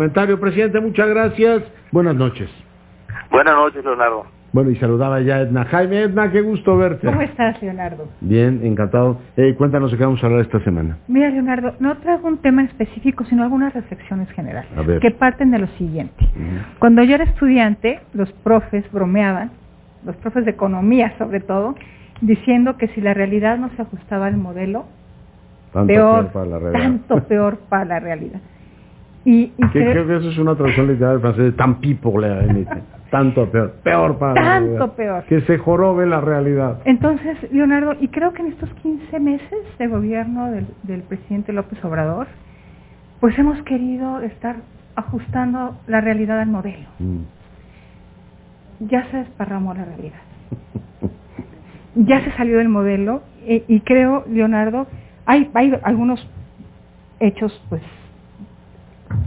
Comentario, presidente, muchas gracias. Buenas noches. Buenas noches, Leonardo. Bueno, y saludaba ya a Edna. Jaime, Edna, qué gusto verte. ¿Cómo estás, Leonardo? Bien, encantado. Eh, cuéntanos de qué vamos a hablar esta semana. Mira, Leonardo, no traigo un tema específico, sino algunas reflexiones generales, A ver. que parten de lo siguiente. Cuando yo era estudiante, los profes bromeaban, los profes de economía sobre todo, diciendo que si la realidad no se ajustaba al modelo, Tanto peor, para la realidad. tanto peor para la realidad. Y, y Que- creo- que eso es una traducción literal francesa de tant pis pour la réalité. Tanto peor. Peor para Tanto peor. Que se jorobe la realidad. Entonces, Leonardo, y creo que en estos 15 meses de gobierno del, del presidente López Obrador, pues hemos querido estar ajustando la realidad al modelo. Mm. Ya se desparramó la realidad. Ya se salió del modelo e- y creo, Leonardo, hay, hay algunos hechos pues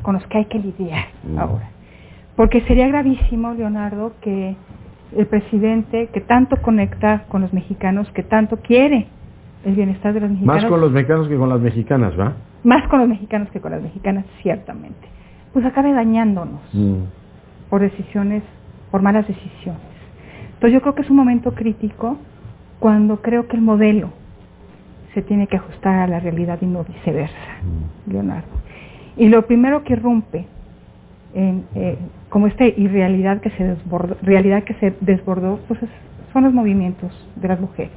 con los que hay que lidiar Mm. ahora. Porque sería gravísimo, Leonardo, que el presidente que tanto conecta con los mexicanos, que tanto quiere el bienestar de los mexicanos, Más con los mexicanos que con las mexicanas, ¿va? más con los mexicanos que con las mexicanas, ciertamente, pues acabe dañándonos Mm. por decisiones, por malas decisiones. Entonces yo creo que es un momento crítico cuando creo que el modelo se tiene que ajustar a la realidad y no viceversa, Mm. Leonardo. Y lo primero que rompe en, eh, como esta irrealidad que se desbordó, realidad que se desbordó, pues es- son los movimientos de las mujeres.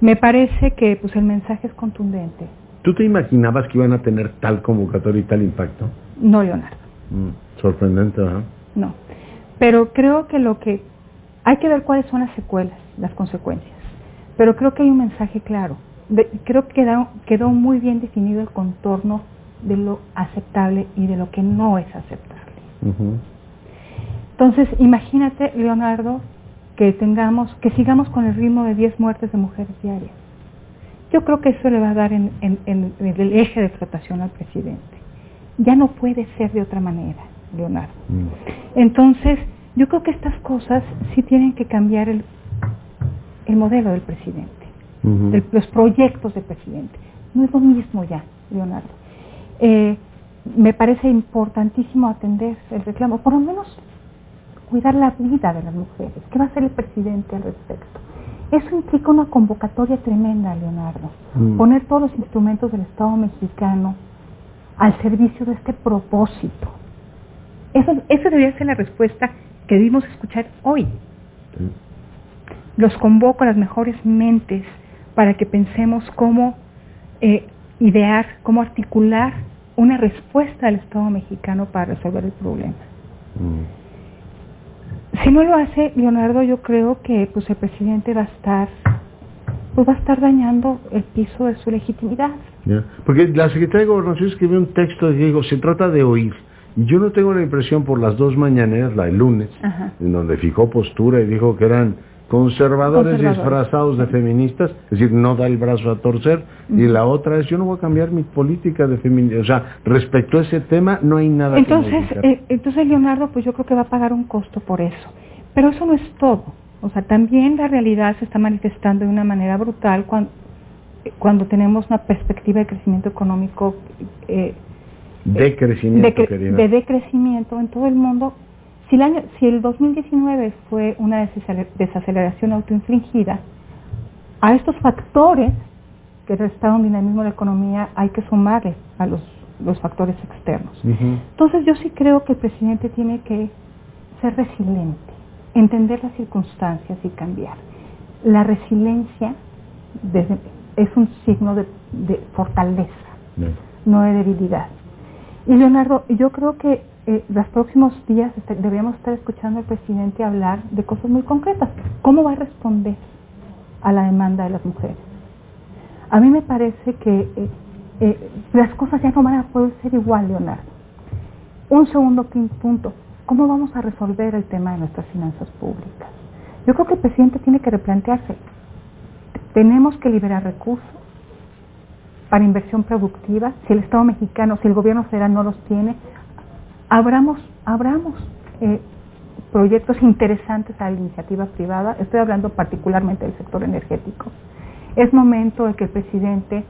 Me parece que pues el mensaje es contundente. ¿Tú te imaginabas que iban a tener tal convocatoria y tal impacto? No, Leonardo. Mm. Sorprendente, ¿verdad? No. Pero creo que lo que hay que ver cuáles son las secuelas, las consecuencias. Pero creo que hay un mensaje claro. De- creo que quedó, quedó muy bien definido el contorno de lo aceptable y de lo que no es aceptable. Entonces, imagínate, Leonardo, que tengamos, que sigamos con el ritmo de 10 muertes de mujeres diarias. Yo creo que eso le va a dar en, en- en el eje de flotación al presidente. Ya no puede ser de otra manera, Leonardo. Mm. Entonces, yo creo que estas cosas sí tienen que cambiar el, el modelo del presidente, el- los proyectos del presidente. No es lo mismo ya, Leonardo. Eh, me parece importantísimo atender el reclamo, por lo menos cuidar la vida de las mujeres. ¿Qué va a hacer el presidente al respecto? Eso implica una convocatoria tremenda, Leonardo. Mm. Poner todos los instrumentos del Estado mexicano al servicio de este propósito. Eso, esa debería ser la respuesta que debimos escuchar hoy. Sí. Los convoco a las mejores mentes para que pensemos cómo eh, idear, cómo articular una respuesta del Estado mexicano para resolver el problema. Mm. Si no lo hace Leonardo, yo creo que pues el presidente va a estar pues va a estar dañando el piso de su legitimidad. Ya. Porque la Secretaría de Gobernación escribió un texto y digo, se trata de oír. Y yo no tengo la impresión por las dos mañaneras, la del lunes, Ajá. en donde fijó postura y dijo que eran conservadores, Conservadores. disfrazados de feministas, es decir, no da el brazo a torcer. Y la otra es, yo no voy a cambiar mi política de feminismo. O sea, respecto a ese tema no hay nada que Entonces, modificar. eh, entonces Leonardo, pues yo creo que va a pagar un costo por eso. Pero eso no es todo. O sea, también la realidad se está manifestando de una manera brutal cuando, cuando tenemos una perspectiva de crecimiento económico eh, de crecimiento, de, de decrecimiento en todo el mundo. Si el, año, si el 2019 fue una desaceler- desaceleración autoinfligida, a estos factores que restaron dinamismo a la economía hay que sumarle a los, los factores externos. Entonces yo sí creo que el presidente tiene que ser resiliente, entender las circunstancias y cambiar. La resiliencia desde- es un signo de, de fortaleza, no de debilidad. Y Leonardo, yo creo que eh, los próximos días este, deberíamos estar escuchando al presidente hablar de cosas muy concretas. ¿Cómo va a responder a la demanda de las mujeres? A mí me parece que eh, eh, las cosas ya no van a poder ser igual, Leonardo. Un segundo punto, ¿cómo vamos a resolver el tema de nuestras finanzas públicas? Yo creo que el presidente tiene que replantearse. Tenemos que liberar recursos para inversión productiva. Si el Estado mexicano, si el gobierno federal no los tiene, abramos, abramos eh, proyectos interesantes a la iniciativa privada. Estoy hablando particularmente del sector energético. Es momento de que el presidente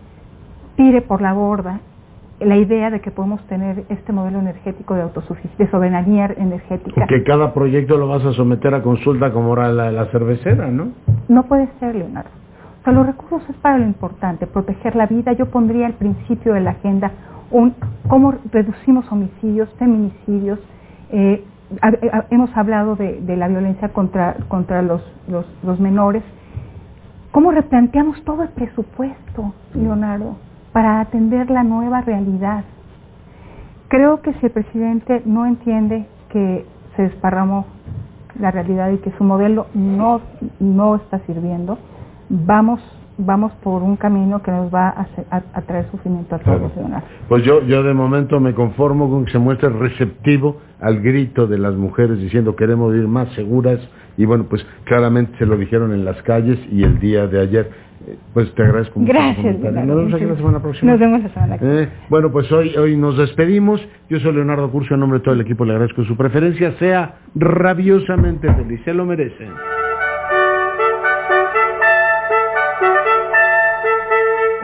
tire por la borda la idea de que podemos tener este modelo energético de autosuficiencia, de soberanía energética. Que cada proyecto lo vas a someter a consulta como era la, la cervecera, ¿no? No puede ser, Leonardo. O sea, los recursos es para lo importante, proteger la vida. Yo pondría al principio de la agenda un cómo reducimos homicidios, feminicidios. Eh, hemos hablado de, la violencia contra, contra los, los, los menores. ¿Cómo replanteamos todo el presupuesto, Leonardo? para atender la nueva realidad. Creo que si el presidente no entiende que se desparramó la realidad y que su modelo no, no está sirviendo, vamos vamos por un camino que nos va a, a, traer sufrimiento a todos. Claro. Pues yo, yo de momento me conformo con que se muestre receptivo al grito de las mujeres diciendo queremos vivir más seguras y bueno, pues claramente se lo dijeron en las calles y el día de ayer. Pues te agradezco mucho. Gracias. Nos vemos aquí la semana próxima. Nos vemos la semana eh, Bueno, pues hoy, hoy nos despedimos. Yo soy Leonardo Curcio, en nombre de todo el equipo le agradezco su preferencia. Sea rabiosamente feliz, se lo merece.